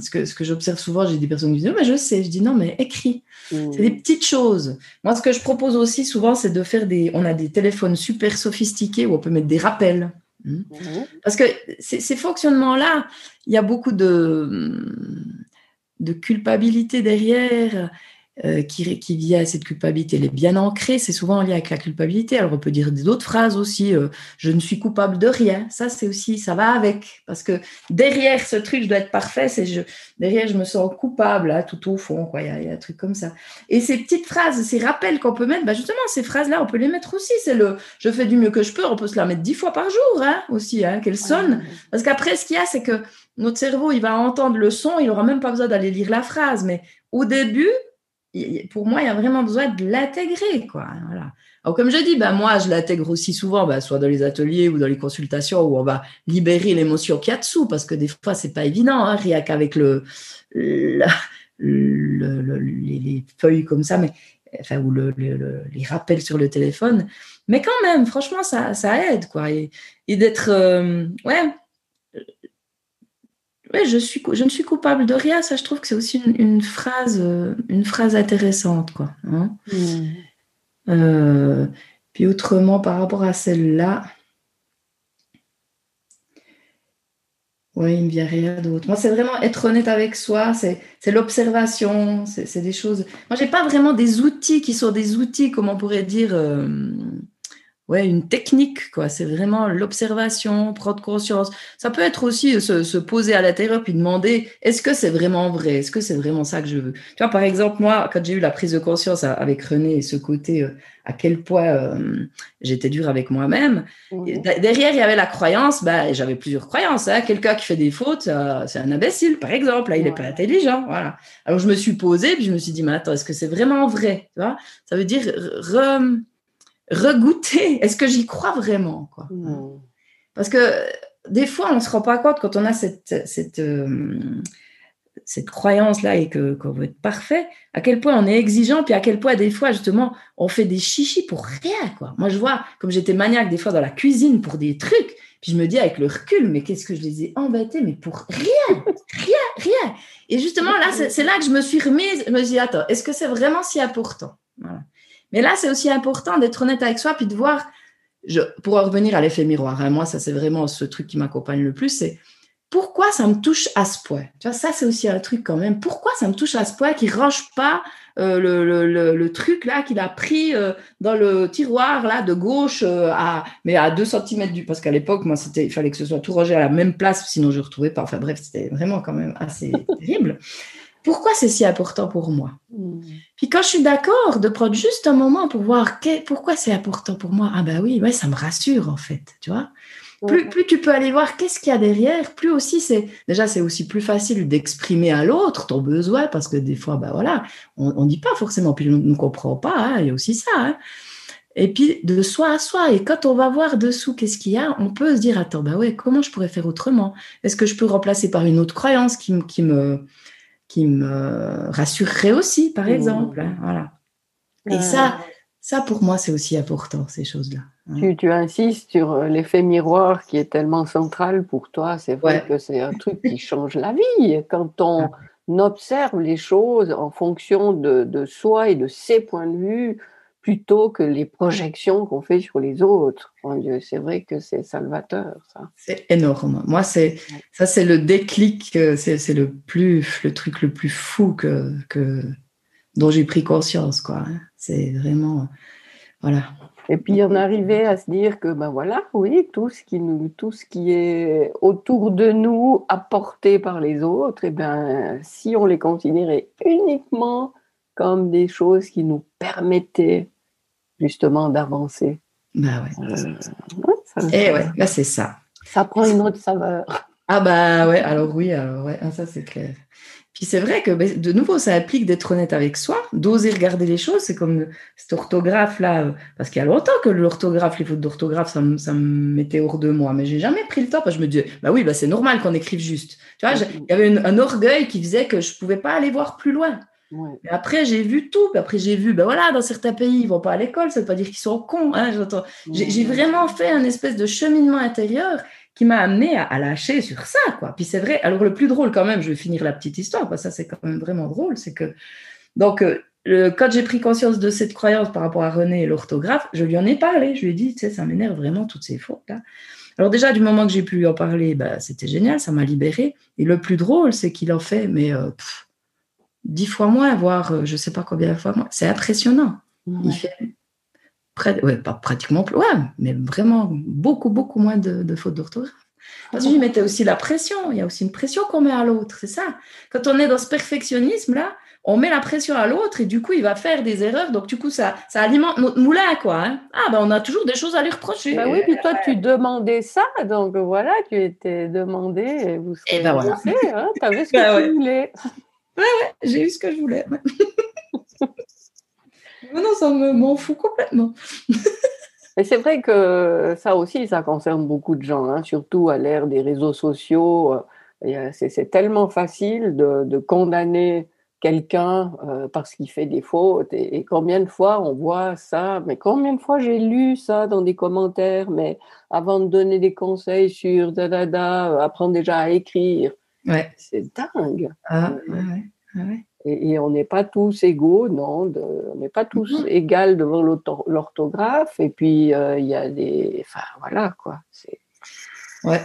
ce que, ce que j'observe souvent, j'ai des personnes qui disent, mais je sais, je dis non, mais écrit. C'est des petites choses. Moi, ce que je propose aussi souvent, c'est de faire des, on a des téléphones super sophistiqués où on peut mettre des rappels. Hmm. Parce que ces fonctionnements-là, il y a beaucoup de, de culpabilité derrière. Euh, qui, qui vient à cette culpabilité, elle est bien ancrée, c'est souvent lié avec la culpabilité. Alors on peut dire d'autres phrases aussi, euh, je ne suis coupable de rien, ça c'est aussi, ça va avec, parce que derrière ce truc, je dois être parfait, c'est je, derrière je me sens coupable, là, tout au fond, quoi, il y, a, un truc comme ça. Et ces petites phrases, ces rappels qu'on peut mettre, bah justement, ces phrases-là, on peut les mettre aussi, c'est le je fais du mieux que je peux, on peut se la mettre dix fois par jour, hein, aussi, hein, qu'elle sonne, parce qu'après, ce qu'il y a, c'est que notre cerveau, il va entendre le son, il n'aura même pas besoin d'aller lire la phrase, mais au début, pour moi, il y a vraiment besoin de l'intégrer. Voilà. Alors, comme je dis, ben, moi, je l'intègre aussi souvent, ben, soit dans les ateliers ou dans les consultations où on va libérer l'émotion qu'il y a dessous, parce que des fois, c'est pas évident, hein, rien qu'avec le, le, les, feuilles comme ça, mais, enfin, ou les rappels sur le téléphone. Mais quand même, franchement, ça, ça aide, quoi. Et, d'être, euh, ouais, je, suis, je ne suis coupable de rien. Ça, je trouve que c'est aussi une, phrase, euh, une phrase intéressante. Quoi, hein. hmm. euh, puis autrement, par rapport à celle-là, oui, il ne me vient rien d'autre. Moi, c'est vraiment être honnête avec soi, c'est l'observation, c'est des choses. Moi, je n'ai pas vraiment des outils qui sont des outils, comme on pourrait dire. Euh, ouais, une technique, quoi. C'est vraiment l'observation, prendre conscience. Ça peut être aussi se, poser à l'intérieur puis demander est-ce que c'est vraiment vrai? Est-ce que c'est vraiment ça que je veux? Tu vois, par exemple, moi, quand j'ai eu la prise de conscience avec René et ce côté euh, à quel point euh, j'étais dur avec moi-même, mmh. derrière, il y avait la croyance, bah, j'avais plusieurs croyances. Hein. Quelqu'un qui fait des fautes, c'est un imbécile, par exemple. Là, il n'est pas intelligent. Voilà. Alors, je me suis posée puis je me suis dit, mais attends, est-ce que c'est vraiment vrai? Tu vois? Ça veut dire regoûter. Est-ce que j'y crois vraiment quoi? Parce que des fois, on ne se rend pas compte quand on a cette, cette, euh, cette croyance-là et qu'on veut être parfait, à quel point on est exigeant, puis à quel point des fois, justement, on fait des chichis pour rien. Quoi. Moi, je vois, comme j'étais maniaque des fois dans la cuisine pour des trucs, puis je me dis avec le recul, mais qu'est-ce que je les ai embêtés, mais pour rien, rien, rien. Et justement, là, c'est là que je me suis remise, je me dis, attends, est-ce que c'est vraiment si important? Voilà. Mais là, c'est aussi important d'être honnête avec soi, puis de voir, je, pour revenir à l'effet miroir, hein, moi, ça c'est vraiment ce truc qui m'accompagne le plus, c'est pourquoi ça me touche à ce point? Tu vois, ça c'est aussi un truc quand même. Pourquoi ça me touche à ce point qu'il range pas euh, le, truc là qu'il a pris euh, dans le tiroir là de gauche euh, à mais à 2 cm du parce qu'à l'époque moi c'était il fallait que ce soit tout rangé à la même place sinon je retrouvais pas. Enfin bref, c'était vraiment quand même assez terrible pourquoi c'est si important pour moi? Hmm. Puis quand je suis d'accord de prendre juste un moment pour voir pourquoi c'est important pour moi, ah ben oui, ouais, ça me rassure en fait, tu vois? Plus, plus, tu peux aller voir qu'est-ce qu'il y a derrière, plus aussi c'est déjà c'est aussi plus facile d'exprimer à l'autre ton besoin parce que des fois ben voilà on, ne dit pas forcément puis on ne comprend pas hein, il y a aussi ça hein. et puis de soi à soi et quand on va voir dessous qu'est-ce qu'il y a on peut se dire attends ben ouais comment je pourrais faire autrement? Est-ce que je peux remplacer par une autre croyance qui, qui me qui me rassurerait aussi, par mmh. exemple. Hein, voilà. Et ça, ça pour moi, c'est aussi important, ces choses-là. Hein. Tu, insistes sur euh, l'effet miroir qui est tellement central pour toi. C'est vrai que c'est un truc qui change la vie. Quand on ah. observe les choses en fonction de, de soi et de ses points de vue, plutôt que les projections qu'on fait sur les autres. c'est vrai que c'est salvateur, ça. C'est énorme. Moi, c'est ça, c'est le déclic, euh, c'est le plus, le truc le plus fou que, que dont j'ai pris conscience, quoi. Hein. C'est vraiment, voilà. Et puis en arriver à se dire que ben voilà, oui, tout ce qui nous, tout ce qui est autour de nous apporté par les autres, et eh ben si on les considérait uniquement comme des choses qui nous permettaient justement d'avancer. Bah ouais. Euh, Et eh ouais, là c'est ça. Ça prend une autre saveur. Ah bah ouais, alors oui, alors ouais, ah, ça c'est clair. Puis c'est vrai que bah, de nouveau, ça implique d'être honnête avec soi, d'oser regarder les choses. C'est comme cet orthographe-là, euh, parce qu'il y a longtemps que l'orthographe, les fautes d'orthographe, ça, me, ça me mettait hors de moi. Mais j'ai jamais pris le temps parce que je me disais, bah oui, bah c'est normal qu'on écrive juste. Tu vois, il y avait un orgueil qui faisait que je pouvais pas aller voir plus loin après, j'ai vu tout. après, j'ai vu, ben voilà, dans certains pays, ils vont pas à l'école, ça veut pas dire qu'ils sont cons. Hein, j'ai vraiment fait un espèce de cheminement intérieur qui m'a amené à, lâcher sur ça, quoi. Puis c'est vrai. Alors le plus drôle quand même, je vais finir la petite histoire, parce que ça c'est quand même vraiment drôle, c'est que donc euh, le, quand j'ai pris conscience de cette croyance par rapport à René et l'orthographe, je lui en ai parlé. Je lui ai dit, tu sais, ça m'énerve vraiment toutes ces fautes là. Alors déjà du moment que j'ai pu lui en parler, bah, c'était génial, ça m'a libéré. Et le plus drôle, c'est qu'il en fait, mais euh, dix fois moins, voire euh, je sais pas combien de fois moins. C'est impressionnant. Il fait ouais, pas pratiquement plus, ouais, mais vraiment beaucoup, beaucoup moins de, fautes d'orthographe. Parce que je mettais aussi la pression. Il y a aussi une pression qu'on met à l'autre, c'est ça. Quand on est dans ce perfectionnisme-là, on met la pression à l'autre et du coup, il va faire des erreurs. Donc, du coup, ça, ça alimente notre moulin, quoi. Hein. Ah, ben, on a toujours des choses à lui reprocher. Ben oui, puis toi, tu demandais ça. Donc, voilà, tu étais demandé et vous serez et ben voilà. hein, tu avais ce que ben tu voulais. Ouais, ouais, j'ai eu ce que je voulais. non, ça m'en fout complètement. Et c'est vrai que ça aussi, ça concerne beaucoup de gens, hein, surtout à l'ère des réseaux sociaux. Euh, c'est tellement facile de, condamner quelqu'un euh, parce qu'il fait des fautes. Et, combien de fois on voit ça? Mais combien de fois j'ai lu ça dans des commentaires? Mais avant de donner des conseils sur da da da, apprendre déjà à écrire. Ouais. C'est dingue. Ah, ouais, ouais. Et, on n'est pas tous égaux, non, on n'est pas tous mm égaux devant l'orthographe. Et puis, euh, il y a des. Enfin, voilà, quoi. Ouais.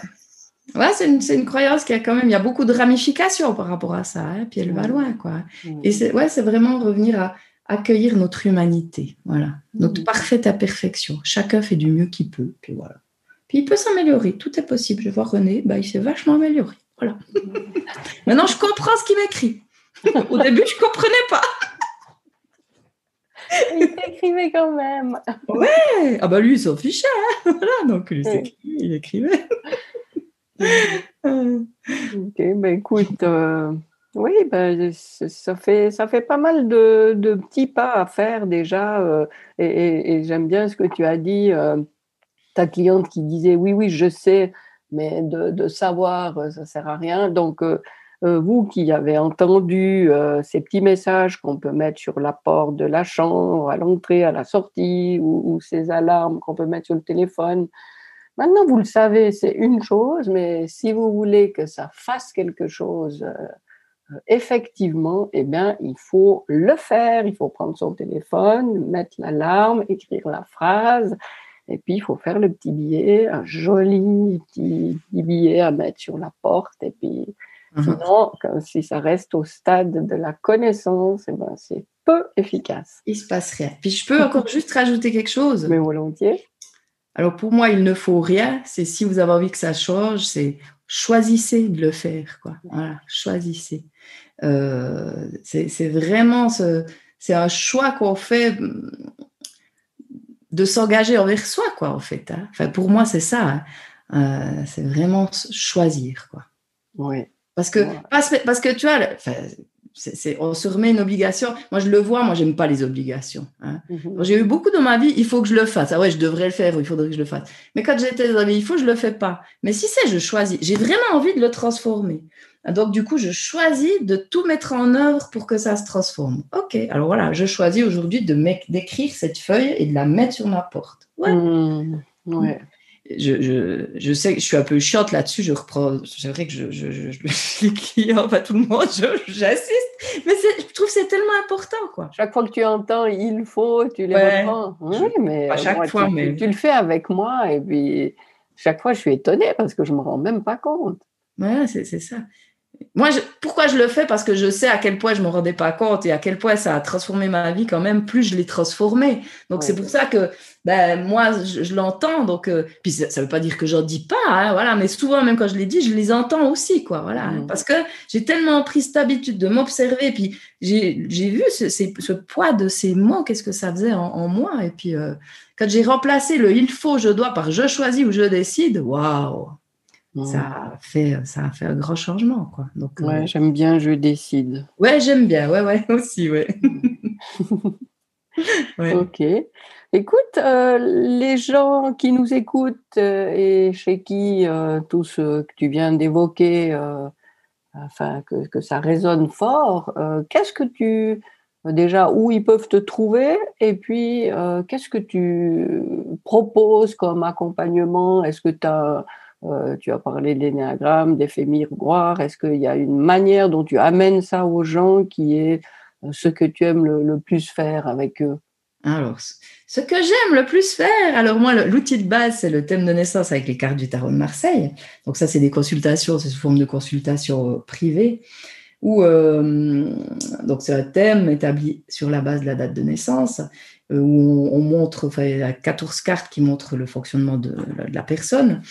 Ouais, c'est une, une, croyance qui a quand même, il y a beaucoup de ramifications par rapport à ça, hein, puis elle va loin, quoi. Et c'est ouais, vraiment revenir à accueillir notre humanité, voilà, notre parfaite imperfection. Chacun fait du mieux qu'il peut, puis voilà. Puis il peut s'améliorer, tout est possible. Je vois René, bah, il s'est vachement amélioré, voilà. Maintenant, je comprends ce qu'il m'écrit. Au début, je comprenais pas. Il t'écrivait quand même. Ouais. Ah bah lui, il s'en fichait. Hein. Voilà, donc lui, il écrivait. ok, ben écoute, euh, oui, ben, ça, fait, ça fait pas mal de, de petits pas à faire déjà. Euh, et, et, j'aime bien ce que tu as dit, euh, ta cliente qui disait oui, oui, je sais, mais de, savoir, ça sert à rien. Donc, euh, vous qui avez entendu euh, ces petits messages qu'on peut mettre sur la porte de la chambre, à l'entrée, à la sortie, ou, ces alarmes qu'on peut mettre sur le téléphone, maintenant vous le savez, c'est une chose, mais si vous voulez que ça fasse quelque chose euh, effectivement, eh bien, il faut le faire, il faut prendre son téléphone, mettre l'alarme, écrire la phrase, et puis il faut faire le petit billet, un joli petit billet à mettre sur la porte, et puis Mhm. Sinon, si ça reste au stade de la connaissance, eh ben, c'est peu efficace. Il se passe rien. Puis je peux encore juste rajouter quelque chose. Mais volontiers. Alors pour moi, il ne faut rien. C'est si vous avez envie que ça change, c'est choisissez de le faire. Quoi. Voilà, choisissez. Euh, c'est vraiment ce, c'est un choix qu'on fait de s'engager envers soi, quoi, en fait. Hein. Enfin, pour moi, c'est ça. Hein. Euh, c'est vraiment choisir, quoi. Oui. Parce que, parce, que tu vois, on se remet une obligation. Moi, je le vois, moi, j'aime pas les obligations. Hein. Mhm. J'ai eu beaucoup dans ma vie, il faut que je le fasse. Ah ouais, je devrais le faire, il faudrait que je le fasse. Mais quand j'étais dans la vie, il faut je le fais pas. Mais si c'est, je choisis. J'ai vraiment envie de le transformer. Donc, du coup, je choisis de tout mettre en œuvre pour que ça se transforme. OK. Alors voilà, je choisis aujourd'hui de d'écrire cette feuille et de la mettre sur ma porte. Ouais. Mmh. ouais je, je, je, sais que je suis un peu chiante là-dessus. Je reprends, c'est vrai que je, je, je, les clients, pas tout le monde, j'insiste. Mais je trouve que c'est tellement important, quoi. Chaque fois que tu entends, il faut, tu les reprends. Oui, mais pas chaque fois, tu, mais tu le fais avec moi et puis chaque fois, je suis étonnée parce que je me rends même pas compte. Ouais, c'est ça. Moi, pourquoi je le fais? Parce que je sais à quel point je ne me rendais pas compte et à quel point ça a transformé ma vie quand même, plus je l'ai transformé. Donc, c'est pour ça que ben, moi, je, l'entends. Donc, euh, puis ça ne veut pas dire que j'en dis pas, hein, voilà, mais souvent, même quand je les dis, je les entends aussi, quoi. Voilà, mmh. Parce que j'ai tellement pris cette habitude de m'observer, puis j'ai vu ce, ce, poids de ces mots, qu'est-ce que ça faisait en, moi. Et puis, euh, quand j'ai remplacé le il faut, je dois par je choisis ou je décide, waouh! Ça a fait ça a fait un grand changement quoi. Donc ouais, euh, j'aime bien je décide. Ouais j'aime bien. Ouais ouais aussi ouais, ouais. ok. Écoute euh, les gens qui nous écoutent euh, et chez qui tout ce que tu viens d'évoquer enfin que, que, ça résonne fort qu'est-ce que tu déjà où ils peuvent te trouver? Et puis qu'est-ce que tu proposes comme accompagnement? Est-ce que tu as tu as parlé de l'énéagramme, d'effet miroir. Est-ce qu'il y a une manière dont tu amènes ça aux gens qui est ce que tu aimes le plus faire avec eux? Alors, ce que j'aime le plus faire, alors moi, l'outil de base, c'est le thème de naissance avec les cartes du tarot de Marseille. Donc ça, c'est des consultations, c'est sous forme de consultations euh, privées, où euh, donc c'est un thème établi sur la base de la date de naissance, euh, où on, montre, enfin, il y a 14 cartes qui montrent le fonctionnement de, la personne.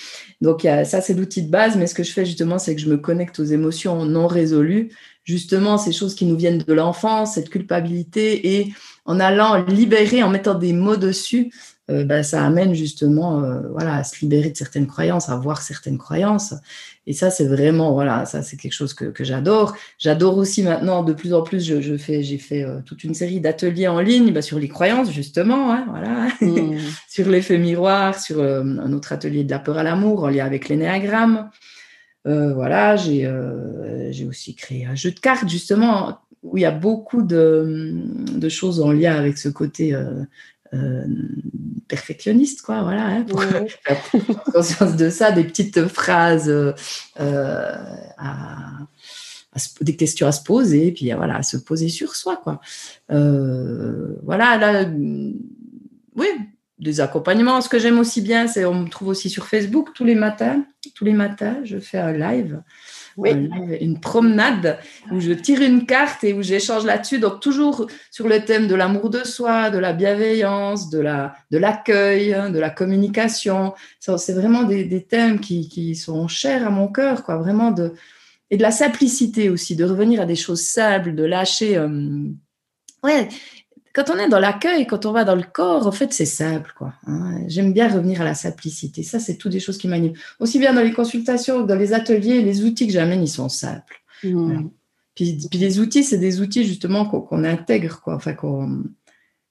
Donc ça, c'est l'outil de base, mais ce que je fais justement, c'est que je me connecte aux émotions non résolues, justement ces choses qui nous viennent de l'enfance, cette culpabilité et en allant libérer, en mettant des mots dessus, euh, bah, ça amène justement euh, voilà, à se libérer de certaines croyances, à voir certaines croyances. Et ça, c'est vraiment, voilà, ça, c'est quelque chose que, que j'adore. J'adore aussi maintenant, de plus en plus, je, je fais, j'ai fait euh, toute une série d'ateliers en ligne bah, sur les croyances, justement, hein, voilà, mmh. sur l'effet miroir, sur un autre atelier de la peur à l'amour en lien avec l'énéagramme. voilà, j'ai, j'ai aussi créé un jeu de cartes, justement, où il y a beaucoup de, choses en lien avec ce côté euh, euh, perfectionniste, quoi, voilà, hein, pour avoir conscience de ça, des petites phrases, euh, des questions à se poser, et puis voilà, à se poser sur soi, quoi. voilà, là, oui, des accompagnements. Ce que j'aime aussi bien, c'est on me trouve aussi sur Facebook tous les matins. Tous les matins, je fais un live oui. une promenade où je tire une carte et où j'échange là-dessus. Donc toujours sur le thème de l'amour de soi, de la bienveillance, de la de l'accueil, hein, de la communication. C'est vraiment des, thèmes qui, sont chers à mon cœur, quoi. Vraiment de et de la simplicité aussi, de revenir à des choses simples, de lâcher. Euh, ouais, quand on est dans l'accueil, quand on va dans le corps, en fait, c'est simple, quoi. Hein. J'aime bien revenir à la simplicité. Ça, c'est toutes des choses qui m'animent. Aussi bien dans les consultations que dans les ateliers, les outils que j'amène, ils sont simples. Mmh. Puis, les outils, c'est des outils justement qu'on intègre, quoi. Enfin, qu'on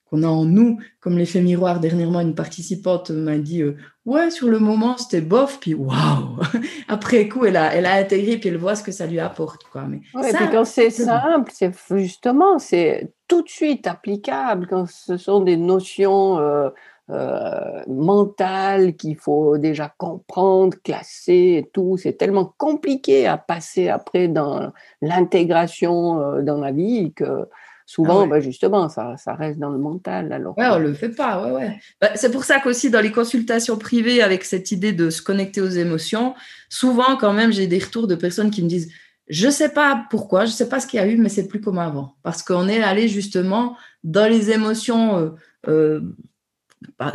qu'on a en nous, comme l'effet miroir. Dernièrement, une participante m'a dit euh, Ouais, sur le moment, c'était bof, puis waouh Après coup, elle a, elle a intégré, puis elle voit ce que ça lui apporte. Quoi. Mais ouais, puis quand c'est simple, c'est justement, c'est tout de suite applicable, quand ce sont des notions. Euh, euh, mentales qu'il faut déjà comprendre, classer et tout. C'est tellement compliqué à passer après dans l'intégration dans la vie que Souvent, ah bah, justement, ça, ça, reste dans le mental. Alors ouais, on le fait pas. Ouais, ouais. Bah, c'est pour ça qu'aussi dans les consultations privées, avec cette idée de se connecter aux émotions, souvent quand même, j'ai des retours de personnes qui me disent je sais pas pourquoi, je sais pas ce qu'il y a eu, mais c'est plus comme avant. Parce qu'on est allé justement dans les émotions, euh, euh,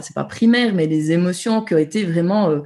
c'est pas primaire, mais les émotions qui ont été vraiment euh,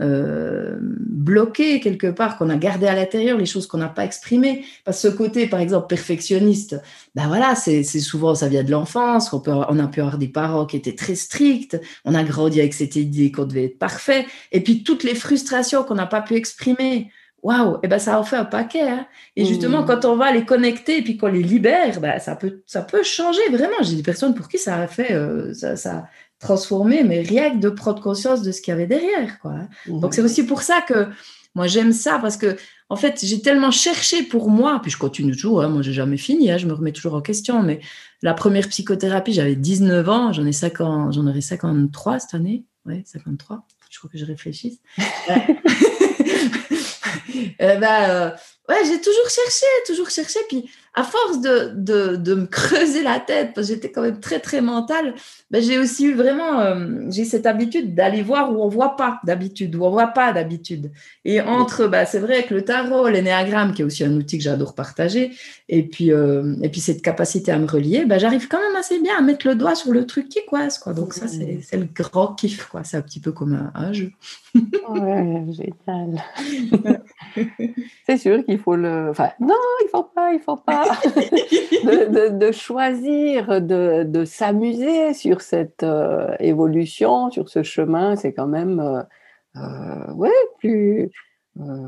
euh, bloqué quelque part, qu'on a gardé à l'intérieur, les choses qu'on n'a pas exprimées. Parce que ce côté, par exemple, perfectionniste, ben voilà, c'est souvent, ça vient de l'enfance, on, peut, on a pu avoir des parents qui étaient très stricts, on a grandi avec cette idée qu'on devait être parfait, et puis toutes les frustrations qu'on n'a pas pu exprimer. Waouh, et eh ben ça en fait un paquet. Hein. Et justement, mmh. quand on va les connecter et puis qu'on les libère, ben ça peut, ça peut changer vraiment. J'ai des personnes pour qui ça a fait, euh, ça, ça, transformer, mais rien que de prendre conscience de ce qu'il y avait derrière. Quoi. Mhm. Donc c'est aussi pour ça que moi j'aime ça, parce que en fait j'ai tellement cherché pour moi, puis je continue toujours, hein, moi j'ai jamais fini, hein, je me remets toujours en question, mais la première psychothérapie, j'avais 19 ans, j'en ai 50, j'en aurai 53 cette année, ouais, 53, je crois que je réfléchisse. euh, bah, euh, ouais, j'ai toujours cherché, toujours cherché, puis à force de, de, de, me creuser la tête, parce que j'étais quand même très, très mentale, ben j'ai aussi eu vraiment, euh, j'ai cette habitude d'aller voir où on voit pas d'habitude, où on voit pas d'habitude. Et entre, ben, c'est vrai que le tarot, l'énéagramme, qui est aussi un outil que j'adore partager, et puis, euh, et puis cette capacité à me relier, ben, j'arrive quand même assez bien à mettre le doigt sur le truc qui coince, quoi. Donc ça, c'est, c'est le grand kiff, quoi. C'est un petit peu comme un, jeu. ouais, génial. c'est sûr qu'il faut le, enfin, non, il faut pas, il faut pas. de, choisir de, s'amuser sur cette euh, évolution, sur ce chemin, c'est quand même euh, euh, ouais, plus,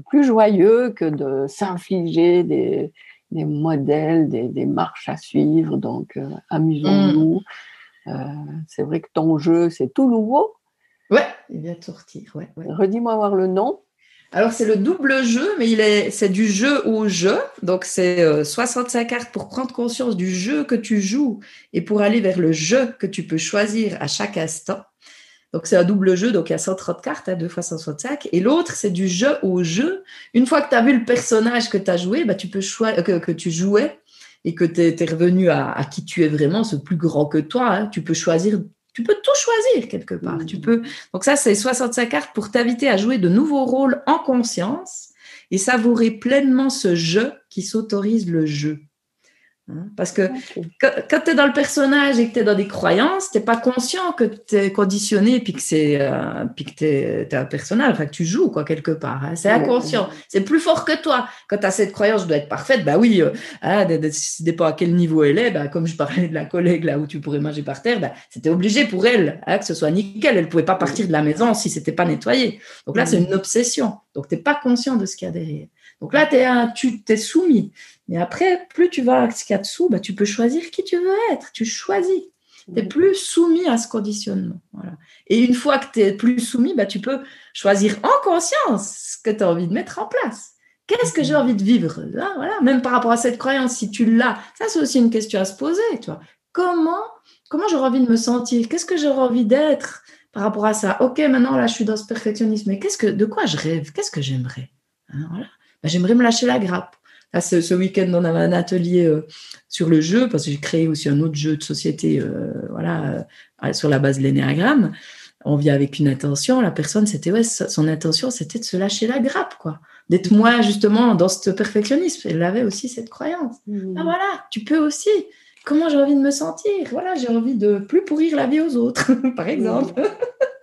plus joyeux que de s'infliger des, modèles, des, marches à suivre. Donc, amusons-nous. Mm. c'est vrai que ton jeu, c'est tout nouveau. Ouais, il vient de sortir. Ouais, Redis-moi voir le nom. Alors, c'est le double jeu, mais il est, c'est du jeu au jeu. Donc, c'est 65 euh, cartes pour prendre conscience du jeu que tu joues et pour aller vers le jeu que tu peux choisir à chaque instant. Donc c'est un double jeu, donc il y a 130 cartes, hein, 2 fois 165. Et l'autre, c'est du jeu au jeu. Une fois que tu as vu le personnage que tu as joué, bah, tu peux choisir, que, tu jouais et que tu es, revenu à, qui tu es vraiment, ce plus grand que toi, hein, tu peux choisir tu peux tout choisir quelque part. Tu peux. Donc ça, c'est 65 cartes pour t'inviter à jouer de nouveaux rôles en conscience et savourer pleinement ce jeu qui s'autorise le jeu. Hein, parce que quand, tu es dans le personnage et que tu es dans des croyances, tu n'es pas conscient que tu es conditionné puis que c'est euh, puis que tu es, un personnage, enfin que tu joues quoi quelque part. Hein. c'est inconscient. C'est plus fort que toi. Quand tu as cette croyance, je dois être parfaite, bah oui, euh, hein, dépend à quel niveau elle est, bah, comme je parlais de la collègue là où tu pourrais manger par terre, bah, c'était obligé pour elle hein, que ce soit nickel. Elle pouvait pas partir de la maison si c'était pas nettoyé. Donc là, c'est une obsession. Donc tu n'es pas conscient de ce qu'il y a derrière. Donc là, es un, tu t'es soumis. Mais après, plus tu vas à ce qu'il y a dessous, bah, tu peux choisir qui tu veux être. Tu choisis. Tu n'es plus soumis à ce conditionnement. Et une fois que tu es plus soumis, bah, tu peux choisir en conscience ce que tu as envie de mettre en place. Qu'est-ce que j'ai envie de vivre voilà? Même par rapport à cette croyance, si tu l'as, ça c'est aussi une question à se poser. Toi. Comment, comment j'aurais envie de me sentir? Qu'est-ce que j'aurais envie d'être par rapport à ça? Ok, maintenant là je suis dans ce perfectionnisme, mais qu'est-ce que, de quoi je rêve? Qu'est-ce que j'aimerais? Hein, voilà. Bah, j'aimerais me lâcher la grappe. Là, ce, week-end, on avait un atelier euh, sur le jeu, parce que j'ai créé aussi un autre jeu de société euh, voilà, euh, sur la base de l'énéagramme. On vient avec une intention. La personne, c'était ouais, son intention, c'était de se lâcher la grappe, quoi. D'être moi, justement, dans ce perfectionnisme. Elle avait aussi cette croyance. Mmh. Ah, voilà, tu peux aussi. Comment j'ai envie de me sentir? Voilà, j'ai envie de plus pourrir la vie aux autres, par exemple.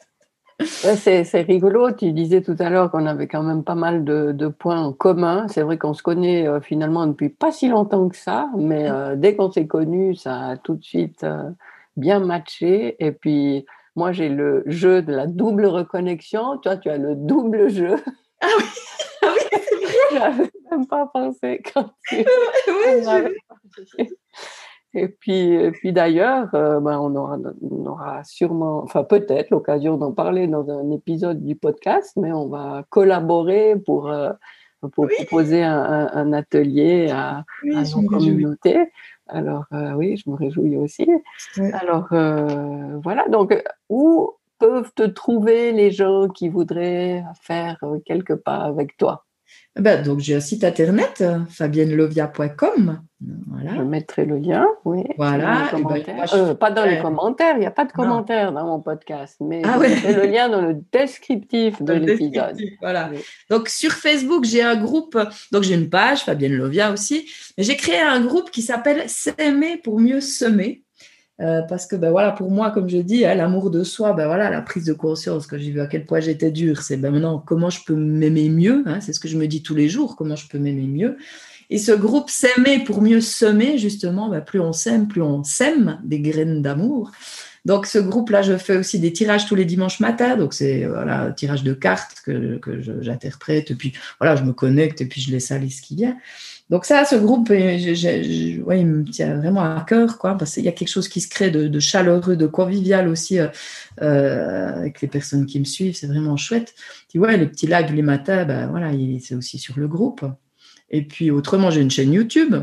C'est rigolo. Tu disais tout à l'heure qu'on avait quand même pas mal de, points en commun. C'est vrai qu'on se connaît euh, finalement depuis pas si longtemps que ça, mais euh, dès qu'on s'est connus, ça a tout de suite euh, bien matché. Et puis, moi, j'ai le jeu de la double reconnexion. Toi, tu as le double jeu. Ah oui, ah oui J'avais même pas pensé quand tu. oui, et puis, puis d'ailleurs, euh, ben on, aura, on, aura, sûrement, enfin peut-être l'occasion d'en parler dans un épisode du podcast, mais on va collaborer pour, euh, pour proposer un, un, atelier à, à nos communautés. Alors euh, oui, je me réjouis aussi. Alors voilà, donc où peuvent te trouver les gens qui voudraient faire quelques pas avec toi? Ben, donc, j'ai un site internet, fabiennelovia.com. Voilà. Je mettrai le lien, oui. Voilà. Ben, euh, pas dans les commentaires, il n'y a pas de commentaires dans mon podcast, mais ah, le lien dans le descriptif de l'épisode. Voilà. Donc, sur Facebook, j'ai un groupe, donc j'ai une page, Fabienne Lovia aussi, mais j'ai créé un groupe qui s'appelle S'aimer pour mieux semer. Euh, parce que ben voilà, pour moi, comme je dis, hein, l'amour de soi, ben voilà, la prise de conscience, que j'ai vu à quel point j'étais dure, c'est ben maintenant comment je peux m'aimer mieux, hein, c'est ce que je me dis tous les jours, comment je peux m'aimer mieux. Et ce groupe s'aimer pour mieux semer, justement, ben plus on s'aime, plus on sème des graines d'amour. Donc ce groupe-là, je fais aussi des tirages tous les dimanches matins. Donc c'est voilà, un tirage de cartes que, que j'interprète. Puis voilà, je me connecte et puis je laisse aller ce qui vient. Donc ça, ce groupe, ouais, il me tient vraiment à cœur, quoi, parce qu'il y a quelque chose qui se crée de, chaleureux, de convivial aussi euh, euh, avec les personnes qui me suivent. C'est vraiment chouette. Puis ouais, les petits lags les matins, ben voilà, c'est aussi sur le groupe. Et puis autrement, j'ai une chaîne YouTube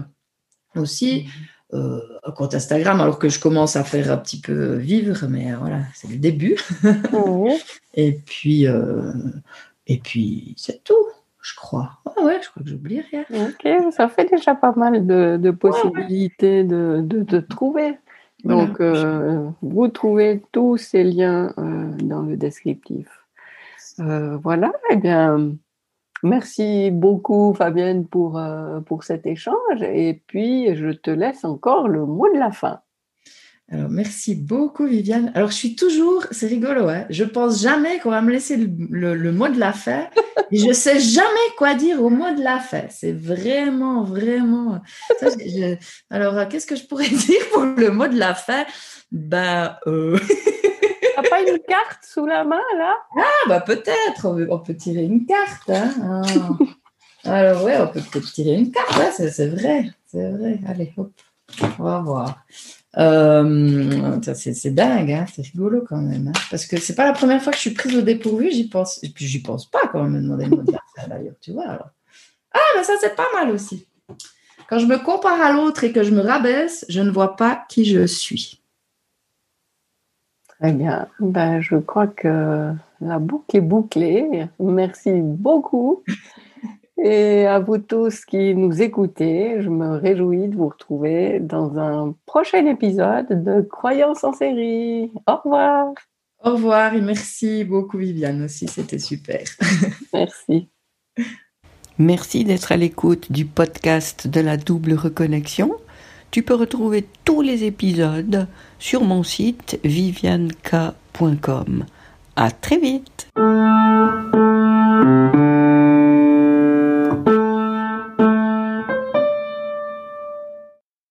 aussi. Mmh. Euh, un compte Instagram, alors que je commence à faire un petit peu vivre, mais voilà, c'est le début. Mmh. et puis, et puis c'est tout je crois. Ah ouais, je crois que j'oublie rien. Ok, ça fait déjà pas mal de, possibilités De, de, trouver. Donc, euh, vous trouvez tous ces liens euh, dans le descriptif. Euh, voilà, eh bien, merci beaucoup Fabienne pour, pour cet échange. Et puis, je te laisse encore le mot de la fin. Alors, merci beaucoup, Viviane. Alors, je suis toujours, c'est rigolo, hein je pense jamais qu'on va me laisser le, mot de la fin. et je sais jamais quoi dire au mot de la fin. C'est vraiment, vraiment. alors, qu'est-ce que je pourrais dire pour le mot de la fin? Ben, euh... T'as pas une carte sous la main, là? Ah, bah peut-être. On, peut tirer une carte. Hein ah. Alors, ouais, on peut peut-être tirer une carte. Ouais, c'est vrai. C'est vrai. Allez, hop. On va voir. Euh, c'est dingue, hein, c'est rigolo quand même. Hein, parce que c'est pas la première fois que je suis prise au dépourvu, j'y pense. Et puis j'y pense pas quand on me demander le mot de la d'ailleurs, tu vois. Ah, mais ça c'est pas mal aussi. Quand je me compare à l'autre et que je me rabaisse, je ne vois pas qui je suis. Très bien. Ben, je crois que la boucle est bouclée. Merci beaucoup. Et à vous tous qui nous écoutez, je me réjouis de vous retrouver dans un prochain épisode de Croyance en série. Au revoir. Au revoir et merci beaucoup Viviane aussi, c'était super. merci. Merci d'être à l'écoute du podcast de la double reconnexion. Tu peux retrouver tous les épisodes sur mon site vivianka.com. À très vite.